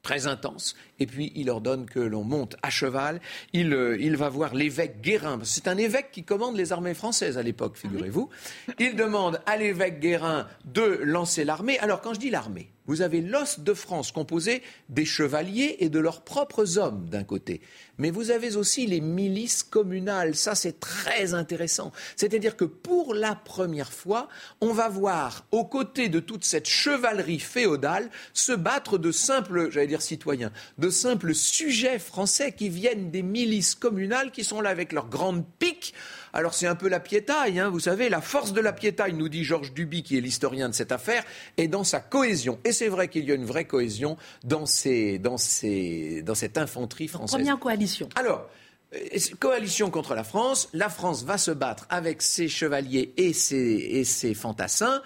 très intense. Et puis, il ordonne que l'on monte à cheval. Il, euh, il va voir l'évêque Guérin. C'est un évêque qui commande les armées françaises à l'époque, figurez-vous. Il demande à l'évêque Guérin de lancer l'armée. Alors, quand je dis l'armée, vous avez l'os de France composé des chevaliers et de leurs propres hommes d'un côté. Mais vous avez aussi les milices communales. Ça, c'est très intéressant. C'est-à-dire que pour la première fois, on va voir, aux côtés de toute cette chevalerie féodale, se battre de simples, j'allais dire citoyens, de simples sujets français qui viennent des milices communales, qui sont là avec leurs grandes piques alors c'est un peu la piétaille, hein, vous savez, la force de la piétaille, nous dit Georges Duby, qui est l'historien de cette affaire, est dans sa cohésion. Et c'est vrai qu'il y a une vraie cohésion dans, ces, dans, ces, dans cette infanterie française. Première coalition. Alors, euh, coalition contre la France, la France va se battre avec ses chevaliers et ses, et ses fantassins.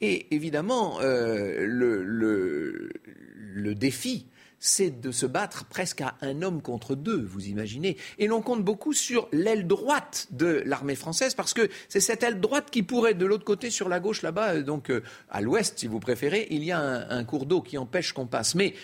Et évidemment, euh, le, le, le défi c'est de se battre presque à un homme contre deux, vous imaginez. Et l'on compte beaucoup sur l'aile droite de l'armée française, parce que c'est cette aile droite qui pourrait, de l'autre côté, sur la gauche, là-bas, euh, donc euh, à l'ouest, si vous préférez, il y a un, cours d'eau qui empêche qu'on passe. Mais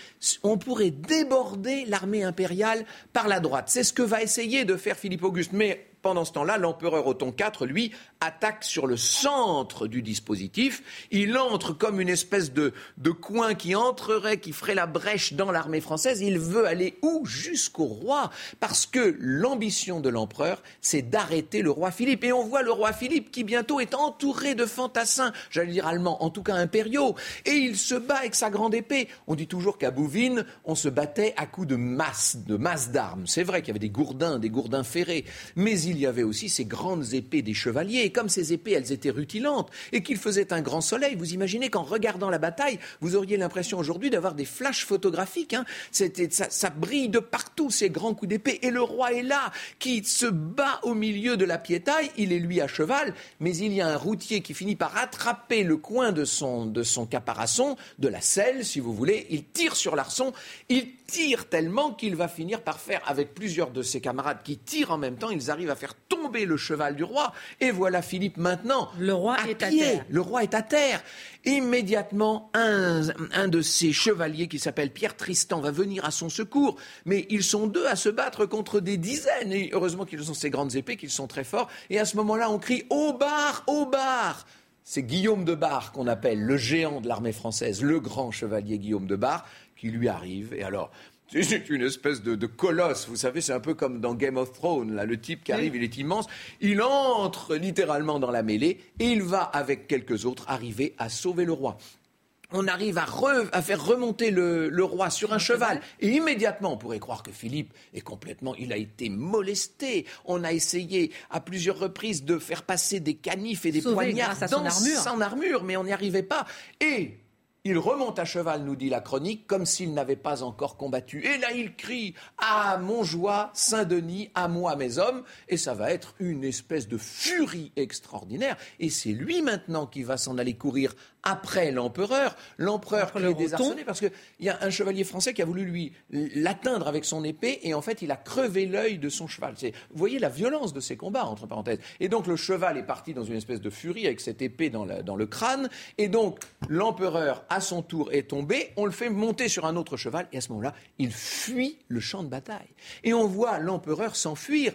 on pourrait déborder l'armée impériale par la droite. C'est ce que va essayer de faire Philippe Auguste. Mais Pendant ce temps-là, l'empereur Othon IV, lui, attaque sur le centre du dispositif. Il entre comme une espèce de, de coin qui entrerait, qui ferait la brèche dans l'armée française. Il veut aller où? Jusqu'au roi. Parce que l'ambition de l'empereur, c'est d'arrêter le roi Philippe. Et on voit le roi Philippe qui bientôt est entouré de fantassins, j'allais dire allemands, en tout cas impériaux. Et il se bat avec sa grande épée. On dit toujours qu'à Bouvines, on se battait à coups de masse, de masse d'armes. C'est vrai qu'il y avait des gourdins, des gourdins ferrés. Mais il y avait aussi ces grandes épées des chevaliers. Et comme ces épées, elles étaient rutilantes et qu'il faisait un grand soleil, vous imaginez qu'en regardant la bataille, vous auriez l'impression aujourd'hui d'avoir des flashs photographiques. Hein. C'était, ça, ça brille de partout, ces grands coups d'épée. Et le roi est là, qui se bat au milieu de la piétaille. Il est lui à cheval, mais il y a un routier qui finit par attraper le coin de son, de son caparasson, de la selle, si vous voulez. Il tire sur l'arçon. Il tire tellement qu'il va finir par faire, avec plusieurs de ses camarades qui tirent en même temps, ils arrivent à faire tomber le cheval du roi. Et voilà Philippe maintenant. Le roi à est à terre. Le roi est à terre. Immédiatement, un, un de ses chevaliers qui s'appelle Pierre Tristan va venir à son secours. Mais ils sont deux à se battre contre des dizaines. Et heureusement qu'ils ont ces grandes épées, qu'ils sont très forts. Et à ce moment-là, on crie au bar, au bar. C'est Guillaume de Bar qu'on appelle le géant de l'armée française, le grand chevalier Guillaume de Bar, qui lui arrive. Et alors, c'est une espèce de, de colosse, vous savez, c'est un peu comme dans Game of Thrones, là, le type qui arrive, il est immense, il entre littéralement dans la mêlée et il va, avec quelques autres, arriver à sauver le roi. On arrive à, re- à faire remonter le, le roi sur un cheval. Et immédiatement, on pourrait croire que Philippe est complètement. Il a été molesté. On a essayé à plusieurs reprises de faire passer des canifs et des Sauver poignards son dans armure. son armure, mais on n'y arrivait pas. Et il remonte à cheval, nous dit la chronique, comme s'il n'avait pas encore combattu. Et là, il crie à Montjoie, Saint-Denis, à moi, mes hommes. Et ça va être une espèce de furie extraordinaire. Et c'est lui maintenant qui va s'en aller courir après l'empereur. L'empereur qui le est désarçonné parce qu'il y a un chevalier français qui a voulu lui l'atteindre avec son épée. Et en fait, il a crevé l'œil de son cheval. Vous voyez la violence de ces combats, entre parenthèses. Et donc, le cheval est parti dans une espèce de furie avec cette épée dans, la- dans le crâne. Et donc, l'empereur, à son tour, est tombé. On le fait monter sur un autre cheval. Et à ce moment-là, il fuit le champ de bataille. Et on voit l'empereur s'enfuir.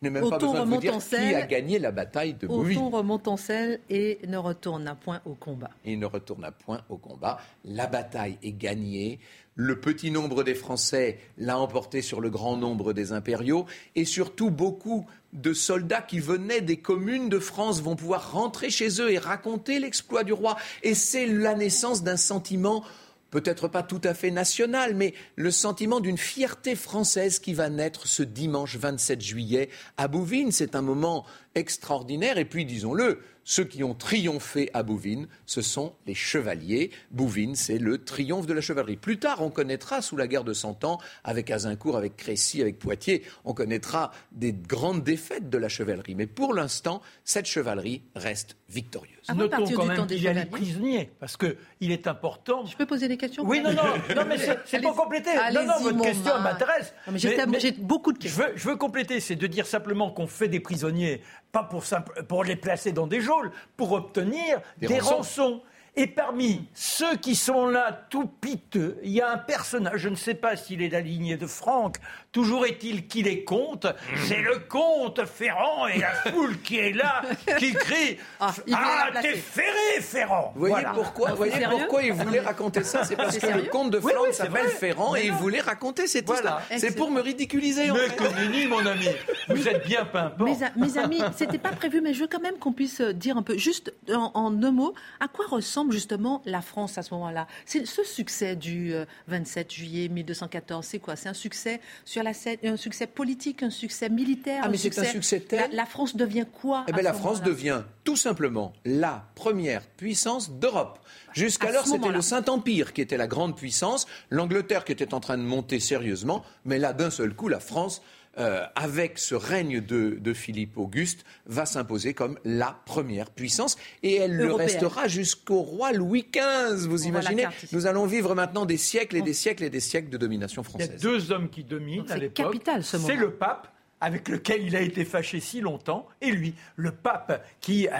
Je n'ai même pas besoin de vous dire en qui a gagné la bataille de Bouvines. Othon remonte en selle et ne retourne à point au combat. et il ne retourne à point au combat. La bataille est gagnée. Le petit nombre des Français l'a emporté sur le grand nombre des impériaux. Et surtout, beaucoup de soldats qui venaient des communes de France vont pouvoir rentrer chez eux et raconter l'exploit du roi. Et c'est la naissance d'un sentiment peut-être pas tout à fait national, mais le sentiment d'une fierté française qui va naître ce dimanche 27 juillet à Bouvines. C'est un moment extraordinaire. Et puis, disons-le, ceux qui ont triomphé à Bouvines, ce sont les chevaliers. Bouvines, c'est le triomphe de la chevalerie. Plus tard, on connaîtra, sous la guerre de Cent Ans, avec Azincourt, avec Crécy, avec Poitiers, on connaîtra des grandes défaites de la chevalerie. Mais pour l'instant, cette chevalerie reste victorieuse. À Notons quand même qu'il y a les prisonniers, parce qu'il est important. Je peux poser des questions Oui, non, non, non, mais c'est- pour compléter. Non, non, votre question m'intéresse. J'ai beaucoup de Je questions. veux, je veux compléter, c'est de dire simplement qu'on fait des prisonniers, pas pour, simple- pour les placer dans des geôles, pour obtenir Des des, rançons. Et parmi ceux qui sont là, tout piteux, il y a un personnage, je ne sais pas s'il est de la lignée de Franck, toujours est-il qu'il est comte, c'est le comte Ferrand et la foule qui est là, qui crie Ah, il Ah, la placer. t'es ferré, Ferrand Vous voyez, Voilà. pourquoi, Ah, vous voyez sérieux pourquoi il voulait raconter ça? C'est parce que le sérieux comte de Oui, Flandre oui, c'est s'appelle vrai. Ferrand et il voulait raconter cette Voilà. histoire. C'est Excellent. pour me ridiculiser. en Mais fait. mon ami Vous êtes bien pimpant. Mes, a- mes amis, c'était pas prévu, mais je veux quand même qu'on puisse dire un peu, juste en, en un mot, à quoi ressemble justement la France à ce moment-là. C'est ce succès du euh, 27 juillet 1214, c'est quoi? C'est un succès sur la scène, un succès politique, un succès militaire Ah, mais c'est un succès tel- La, la France devient quoi Eh bien, la France devient tout simplement la première puissance d'Europe. Jusqu'alors, c'était le Saint-Empire qui était la grande puissance, l'Angleterre qui était en train de monter sérieusement, mais là, d'un seul coup, la France, euh, avec ce règne de, de Philippe Auguste, va s'imposer comme la première puissance, et elle le restera jusqu'au roi Louis XV. Vous On imaginez? Nous allons vivre maintenant des siècles et des siècles et des siècles de domination Il y a française. deux hommes qui dominent Donc à c'est l'époque. capital, ce C'est moment. le pape avec lequel il a été fâché si longtemps, et lui, le pape qui euh,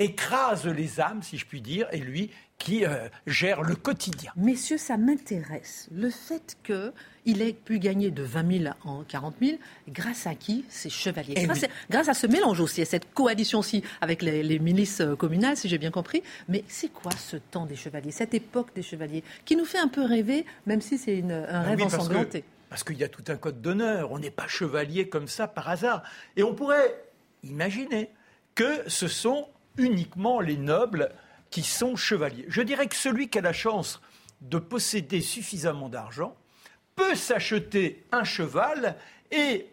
écrase les âmes, si je puis dire, et lui qui euh, gère le quotidien. Messieurs, ça m'intéresse. Le fait qu'il ait pu gagner de 20 000 en 40 000, grâce à qui Ces chevaliers? Eh grâce, oui. à, grâce à ce mélange aussi, à cette coalition aussi avec les, les milices euh, communales, si j'ai bien compris. Mais c'est quoi ce temps des chevaliers, cette époque des chevaliers, qui nous fait un peu rêver, même si c'est un Ah rêve oui, ensanglanté? que- Parce qu'il y a tout un code d'honneur. On n'est pas chevalier comme ça par hasard. Et on pourrait imaginer que ce sont uniquement les nobles qui sont chevaliers. Je dirais que celui qui a la chance de posséder suffisamment d'argent peut s'acheter un cheval et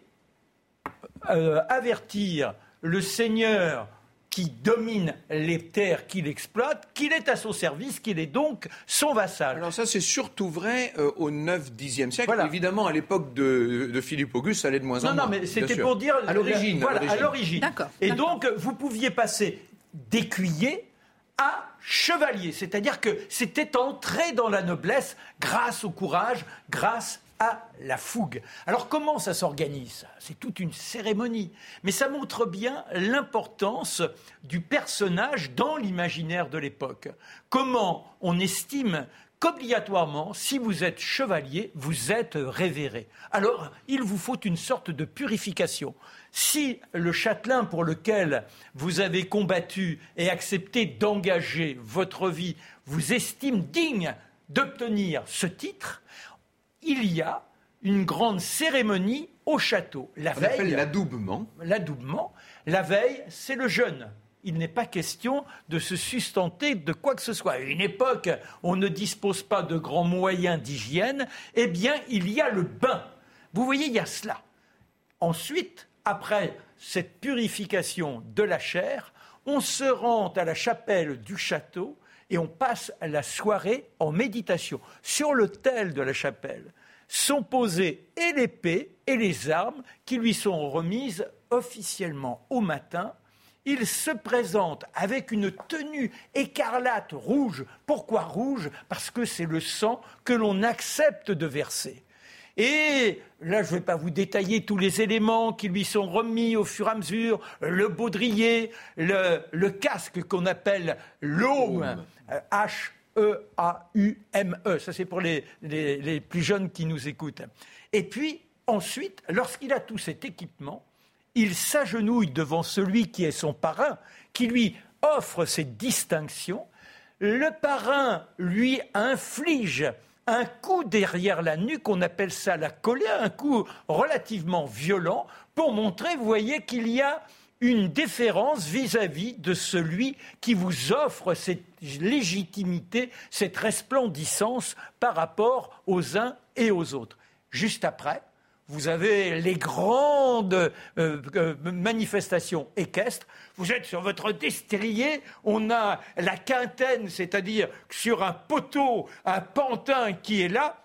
euh, avertir le seigneur qui domine les terres qu'il exploite, qu'il est à son service, qu'il est donc son vassal. Alors ça, c'est surtout vrai euh, au 9-10e siècle. Voilà. Évidemment, à l'époque de, de Philippe Auguste, ça allait de moins en Non, moins. non, mais bien c'était pour dire À l'origine. Voilà, à l'origine. Et donc, vous pouviez passer d'écuyer à chevalier, c'est-à-dire que c'était entré dans la noblesse grâce au courage, grâce à la fougue. Alors comment ça s'organise? C'est toute une cérémonie, mais ça montre bien l'importance du personnage dans l'imaginaire de l'époque. Comment on estime qu'obligatoirement, si vous êtes chevalier, vous êtes révéré. Alors, il vous faut une sorte de purification. Si le châtelain pour lequel vous avez combattu et accepté d'engager votre vie vous estime digne d'obtenir ce titre, il y a une grande cérémonie au château. La On veille, l'adoubement. l'adoubement. La veille, c'est le jeûne. Il n'est pas question de se sustenter de quoi que ce soit. À une époque, on ne dispose pas de grands moyens d'hygiène. Eh bien, il y a le bain. Vous voyez, il y a cela. Ensuite, après cette purification de la chair, on se rend à la chapelle du château et on passe la soirée en méditation. Sur l'autel de la chapelle sont posées et l'épée et les armes qui lui sont remises officiellement au matin. Il se présente avec une tenue écarlate rouge. Pourquoi rouge? Parce que c'est le sang que l'on accepte de verser. Et là, je ne vais pas vous détailler tous les éléments qui lui sont remis au fur et à mesure, le baudrier, le, le casque qu'on appelle l'aume, H-E-A-U-M-E. Ça, c'est pour les, les- les plus jeunes qui nous écoutent. Et puis, ensuite, lorsqu'il a tout cet équipement, il s'agenouille devant celui qui est son parrain, qui lui offre cette distinction. Le parrain lui inflige un coup derrière la nuque, on appelle ça la colère, un coup relativement violent, pour montrer, vous voyez, qu'il y a une déférence vis-à-vis de celui qui vous offre cette légitimité, cette resplendissance par rapport aux uns et aux autres. Juste après, vous avez les grandes euh, euh, manifestations équestres. Vous êtes sur votre destrier, on a la quintaine, c'est-à-dire sur un poteau, un pantin qui est là.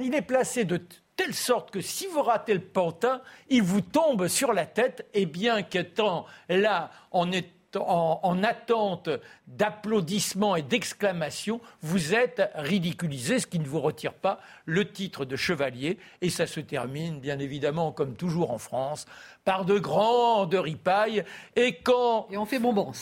Il est placé de telle sorte que si vous ratez le pantin, il vous tombe sur la tête, et bien qu'étant là en, est- en- en attente d'applaudissements et d'exclamations, vous êtes ridiculisé, ce qui ne vous retire pas le titre de chevalier, et ça se termine, bien évidemment, comme toujours en France, par de grandes ripailles, et quand Et on fait bonbons.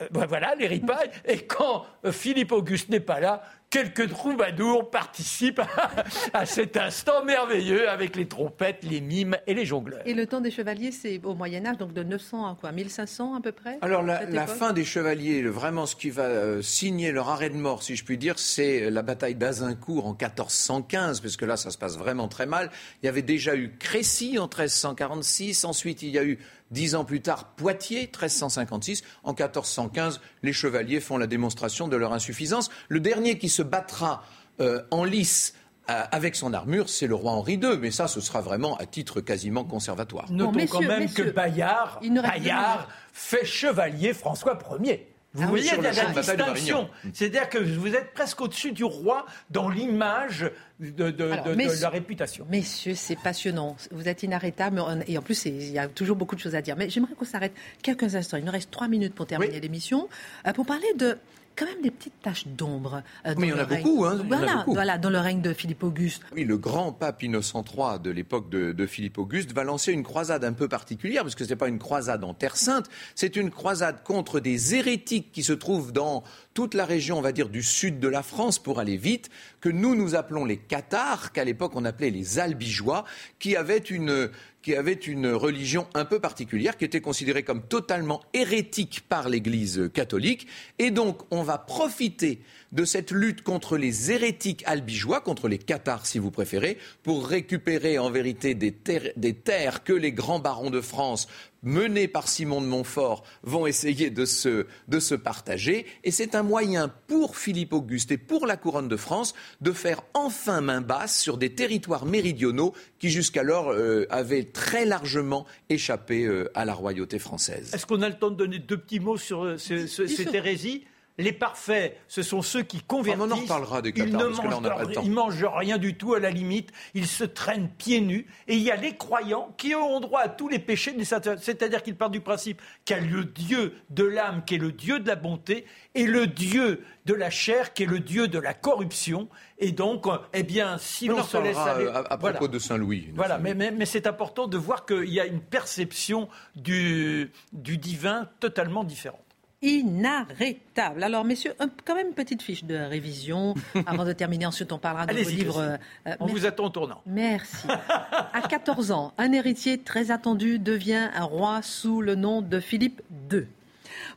euh, ben voilà, les ripailles. Et quand euh, Philippe Auguste n'est pas là, quelques troubadours participent à, à cet instant merveilleux avec les trompettes, les mimes et les jongleurs. Et le temps des chevaliers, c'est au Moyen-Âge, donc de 900 à quoi 1500 à peu près Alors la, fin des chevaliers, vraiment ce qui va euh, signer leur arrêt de mort, si je puis dire, c'est la bataille d'Azincourt en 1415, parce que là ça se passe vraiment très mal. Il y avait déjà eu Crécy en 1346, ensuite il y a eu dix ans plus tard Poitiers 1356, en 1415 les chevaliers font la démonstration de leur insuffisance. Le dernier qui se battra euh, en lice euh, avec son armure, c'est le roi Henri II, mais ça ce sera vraiment à titre quasiment conservatoire. Notons Bon, quand même messieurs, que Bayard, Bayard fait chevalier François Ier. Vous Ah voyez, il y a la distinction. C'est-à-dire que vous êtes presque au-dessus du roi dans l'image de, de- Alors, de- de messieurs- la réputation. Messieurs, c'est passionnant. Vous êtes inarrêtables. Et en plus, il y a toujours beaucoup de choses à dire. Mais j'aimerais qu'on s'arrête quelques instants. Il nous reste trois minutes pour terminer Oui. l'émission. euh, Pour parler de quand même des petites taches d'ombre. euh, Mais il y en le a règne- beaucoup, hein, il y en a Voilà, beaucoup. voilà, dans le règne de Philippe Auguste. Oui, le grand pape Innocent III de l'époque de, de Philippe Auguste va lancer une croisade un peu particulière, parce que ce n'est pas une croisade en Terre Sainte, c'est une croisade contre des hérétiques qui se trouvent dans toute la région, on va dire, du sud de la France, pour aller vite, que nous, nous appelons les cathares, qu'à l'époque on appelait les albigeois, qui avaient une qui avaient une religion un peu particulière, qui était considérée comme totalement hérétique par l'Église catholique. Et donc, on va profiter de cette lutte contre les hérétiques albigeois, contre les cathares si vous préférez, pour récupérer en vérité des terres, des terres que les grands barons de France menés par Simon de Montfort, vont essayer de se, de se partager. Et c'est un moyen pour Philippe Auguste et pour la couronne de France de faire enfin main basse sur des territoires méridionaux qui jusqu'alors euh, avaient très largement échappé euh, à la royauté française. Est-ce qu'on a le temps de donner deux petits mots sur euh, ce- ce- Bien cette hérésie? Les parfaits, ce sont ceux qui convertissent. on en reparlera des ils ne parce que là, on n'a mangent, pas le temps. ils mangent rien du tout à la limite. Ils se traînent pieds nus. Et il y a les croyants qui ont droit à tous les péchés. C'est-à-dire qu'ils partent du principe qu'il y a le Dieu de l'âme qui est le Dieu de la bonté et le Dieu de la chair qui est le Dieu de la corruption. Et donc, eh bien, si On l'on se laisse aller, euh, à, Voilà. propos de Saint-Louis. Voilà, mais, mais- mais c'est important de voir qu'il y a une perception du, du divin totalement différente. Inarrêtable. Alors, messieurs, un- quand même une petite fiche de révision avant de terminer. Ensuite, on parlera de vos livres. Euh, On merci. vous attend au tournant. Merci. À 14 ans, un héritier très attendu devient un roi sous le nom de Philippe II.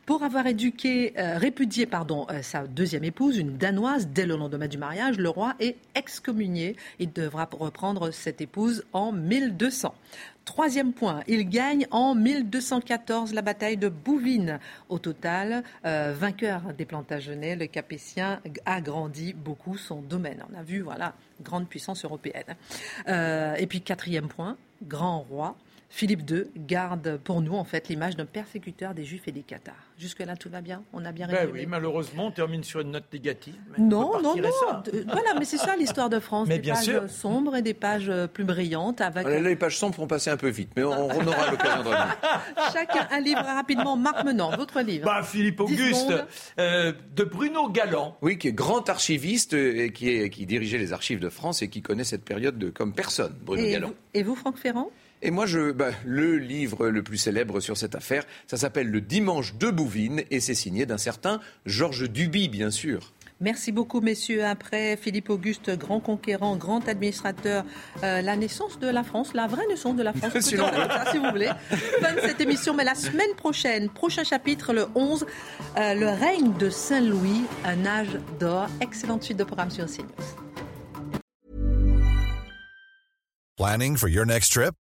Pour avoir éduqué, euh, répudié pardon, euh, sa deuxième épouse, une danoise, dès le lendemain du mariage, le roi est excommunié. Il devra reprendre cette épouse en 1200. Troisième point, il gagne en 1214 la bataille de Bouvines. Au total, euh, vainqueur des Plantagenets, le Capétien agrandit beaucoup son domaine. On a vu, voilà, grande puissance européenne. Euh, et puis quatrième point, grand roi. Philippe II garde pour nous en fait l'image d'un persécuteur des Juifs et des Cathares. Jusque-là, tout va bien? On a bien Ben résumé oui, malheureusement, on termine sur une note négative. mais non, non, non. Voilà, mais c'est ça l'histoire de France. Mais des bien pages sûr. sombres et des pages euh, plus brillantes avec Là, les pages sombres vont passer un peu vite, mais on, on aura l'occasion de chacun un livre rapidement. Marc Menant, votre livre. Bah, Philippe Auguste, euh, de Bruno Galland. Oui, qui est grand archiviste euh, et qui, est, qui dirigeait les archives de France et qui connaît cette période de, comme personne, Bruno et, Galland. vous, et vous, Franck Ferrand? Et moi, je, bah, le livre le plus célèbre sur cette affaire, ça s'appelle Le Dimanche de Bouvines et c'est signé d'un certain Georges Duby, bien sûr. Merci beaucoup, messieurs. Après Philippe Auguste, grand conquérant, grand administrateur, euh, la naissance de la France, la vraie naissance de la France, Si ça, si vous voulez. Fin de cette émission, mais la semaine prochaine, prochain chapitre, le 11, euh, le règne de Saint-Louis, un âge d'or. Excellente suite de programme sur CNews. Planning for your next trip?